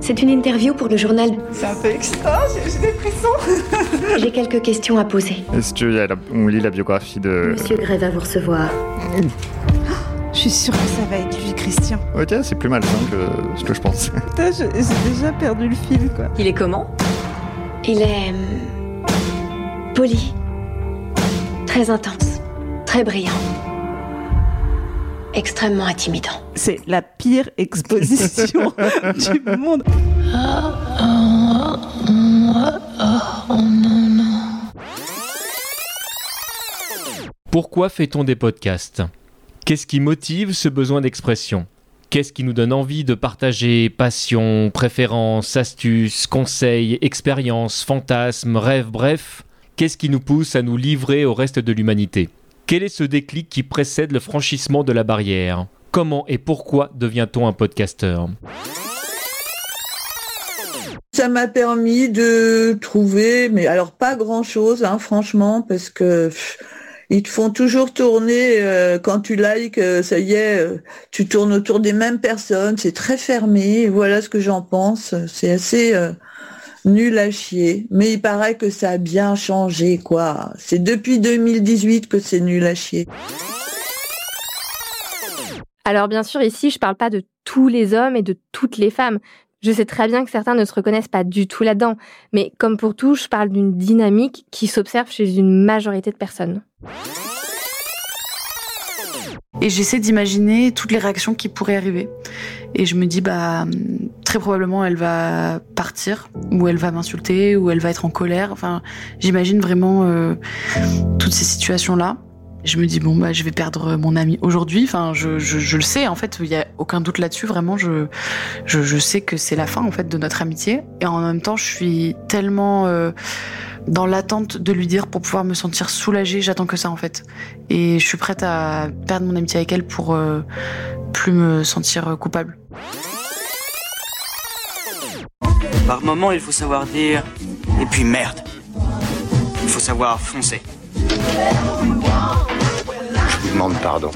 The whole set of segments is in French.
C'est une interview pour le journal. C'est un peu extra, j'ai des frissons. J'ai quelques questions à poser. Est-ce qu'on lit la biographie de... Monsieur Gray va vous recevoir. Je suis sûre que ça va être lui, Christian. Ok, c'est plus malsain que ce que je pensais. Putain, j'ai déjà perdu le fil, quoi. Il est comment? Il est... hum, poli. Très intense. Très brillant. Extrêmement intimidant. C'est la pire exposition du monde. Pourquoi fait-on des podcasts? Qu'est-ce qui motive ce besoin d'expression? Qu'est-ce qui nous donne envie de partager passion, préférences, astuces, conseils, expériences, fantasmes, rêves, bref Qu'est-ce qui nous pousse à nous livrer au reste de l'humanité? Quel est ce déclic qui précède le franchissement de la barrière? Comment et pourquoi devient-on un podcasteur? Ça m'a permis de trouver, mais alors pas grand-chose, hein, franchement, parce que ils te font toujours tourner euh, quand tu likes, euh, ça y est, euh, tu tournes autour des mêmes personnes, c'est très fermé. Voilà ce que j'en pense. C'est assez nul à chier, mais il paraît que ça a bien changé, quoi. C'est depuis 2018 que c'est nul à chier. Alors bien sûr, ici, je parle pas de tous les hommes et de toutes les femmes. Je sais très bien que certains ne se reconnaissent pas du tout là-dedans, mais comme pour tout, je parle d'une dynamique qui s'observe chez une majorité de personnes. Et j'essaie d'imaginer toutes les réactions qui pourraient arriver. Et je me dis, bah, très probablement, elle va partir, ou elle va m'insulter, ou elle va être en colère. Enfin, j'imagine vraiment euh, toutes ces situations-là. Je me dis, bon, bah, je vais perdre mon ami aujourd'hui. Enfin, je, je, je le sais, en fait, il n'y a aucun doute là-dessus. Vraiment, je, je, je sais que c'est la fin, en fait, de notre amitié. Et en même temps, je suis tellement euh, dans l'attente de lui dire pour pouvoir me sentir soulagée. J'attends que ça, en fait. Et je suis prête à perdre mon amitié avec elle pour euh, plus me sentir coupable. Par moment, il faut savoir dire et puis merde. Il faut savoir foncer. Je vous demande pardon.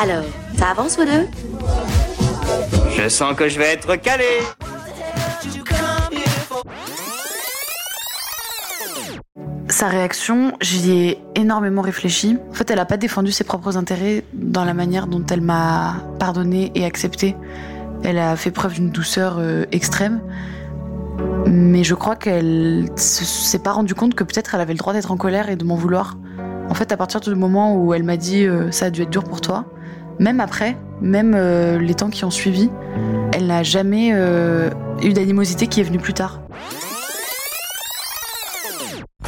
Alors, ça avance deux? Je sens que je vais être calé. Sa réaction, j'y ai énormément réfléchi. En fait, elle n'a pas défendu ses propres intérêts dans la manière dont elle m'a pardonné et accepté. Elle a fait preuve d'une douceur euh, extrême. Mais je crois qu'elle se- s'est pas rendue compte que peut-être elle avait le droit d'être en colère et de m'en vouloir. En fait, à partir du moment où elle m'a dit euh, ça a dû être dur pour toi, même après, même euh, les temps qui ont suivi, elle n'a jamais eu d'animosité qui est venue plus tard.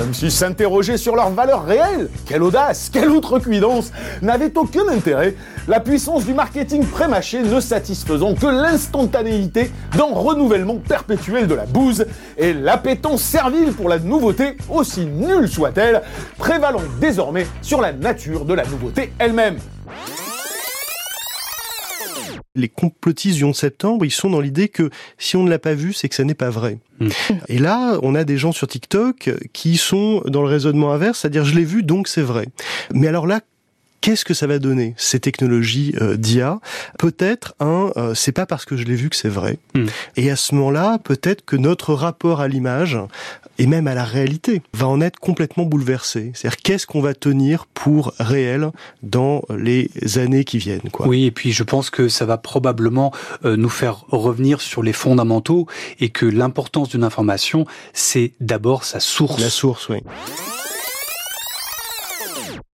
Comme si s'interroger sur leur valeur réelle, quelle audace, quelle outrecuidance, n'avait aucun intérêt, la puissance du marketing prémâché ne satisfaisant que l'instantanéité d'un renouvellement perpétuel de la bouse et l'appétence servile pour la nouveauté, aussi nulle soit-elle, prévalant désormais sur la nature de la nouveauté elle-même. Les complotistes du 11 septembre, ils sont dans l'idée que si on ne l'a pas vu, c'est que ça n'est pas vrai. Et là, on a des gens sur TikTok qui sont dans le raisonnement inverse, c'est-à-dire je l'ai vu, donc c'est vrai. Mais alors là, Qu'est-ce que ça va donner ces technologies euh, d'IA Peut-être un, euh, c'est pas parce que je l'ai vu que c'est vrai. Et à ce moment-là, peut-être que notre rapport à l'image et même à la réalité va en être complètement bouleversé. C'est-à-dire qu'est-ce qu'on va tenir pour réel dans les années qui viennent. Quoi? Oui, et puis je pense que ça va probablement euh, nous faire revenir sur les fondamentaux et que l'importance d'une information, c'est d'abord sa source. La source, oui.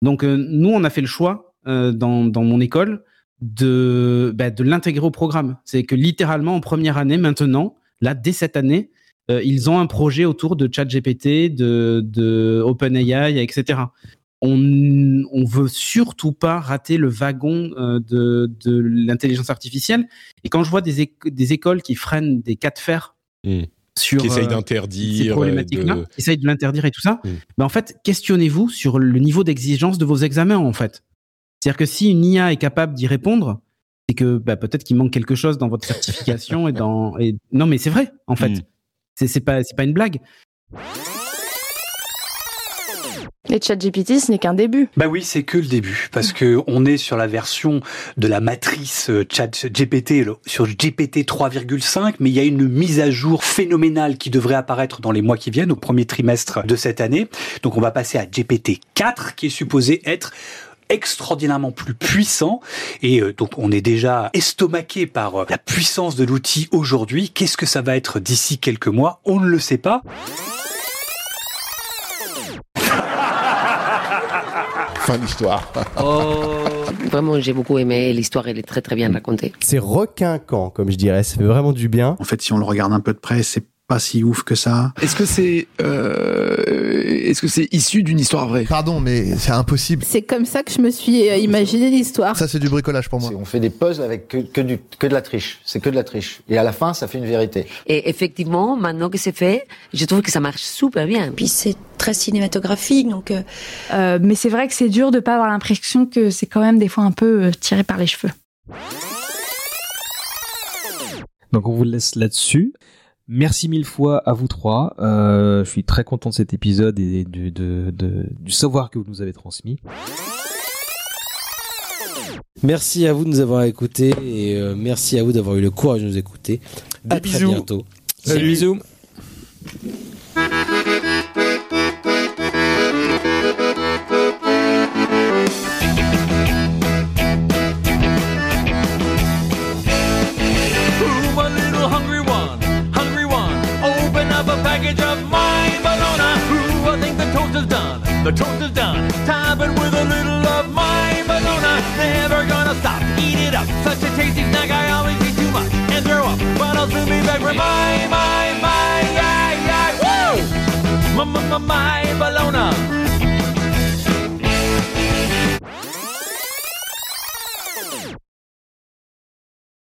Donc euh, nous, on a fait le choix euh, dans, mon école de, bah, de l'intégrer au programme. C'est que littéralement en première année maintenant, là dès cette année, euh, ils ont un projet autour de ChatGPT, de, OpenAI, etc. On, on veut surtout pas rater le wagon de, l'intelligence artificielle. Et quand je vois des, éc- des écoles qui freinent des cas de fer sur Qui essayent euh, d'interdire, ces problématiques-là, de- qui essayent de l'interdire et tout ça, Mm. ben en fait, questionnez-vous sur le niveau d'exigence de vos examens, en fait. C'est-à-dire que si une IA est capable d'y répondre, c'est que bah, peut-être qu'il manque quelque chose dans votre certification et dans. Et... Non, mais c'est vrai, en fait. C'est c'est pas, c'est pas une blague. Et ChatGPT, ce n'est qu'un début. Bah oui, c'est que le début, parce que on est sur la version de la matrice euh, ChatGPT sur GPT 3,5, mais il y a une mise à jour phénoménale qui devrait apparaître dans les mois qui viennent, au premier trimestre de cette année. Donc on va passer à GPT 4, qui est supposé être extraordinairement plus puissant et euh, donc on est déjà estomaqué par euh, la puissance de l'outil aujourd'hui. Qu'est-ce que ça va être d'ici quelques mois? On ne le sait pas. Fin d'histoire. Oh, vraiment, j'ai beaucoup aimé. L'histoire, elle est très très bien racontée. C'est requinquant, comme je dirais. Ça fait vraiment du bien. En fait, si on le regarde un peu de près, c'est pas si ouf que ça. Est-ce que c'est euh, est-ce que c'est issu d'une histoire vraie? Pardon, mais c'est impossible. C'est comme ça que je me suis euh, imaginé l'histoire. Ça, c'est du bricolage pour moi. On fait des puzzles avec que, que, du, que de la triche. C'est que de la triche. Et à la fin, ça fait une vérité. Et effectivement, maintenant que c'est fait, je trouve que ça marche super bien. Puis c'est très cinématographique, donc. Euh... Euh, mais c'est vrai que c'est dur de pas avoir l'impression que c'est quand même des fois un peu euh, tiré par les cheveux. Donc on vous laisse là-dessus. Merci mille fois à vous trois. Euh, je suis très content de cet épisode et du, de, de, du savoir que vous nous avez transmis. Merci à vous de nous avoir écoutés et euh, merci à vous d'avoir eu le courage de nous écouter. Des à bisous. très bientôt. Salut. bisous. Is done. The toast is done. Top it with a little of my bologna. Never gonna stop. Eat it up. Such a tasty snack. I always eat too much and throw up. But I'll soon be back for my, my, my, yeah, yeah. Woo! My, my, my, my bologna.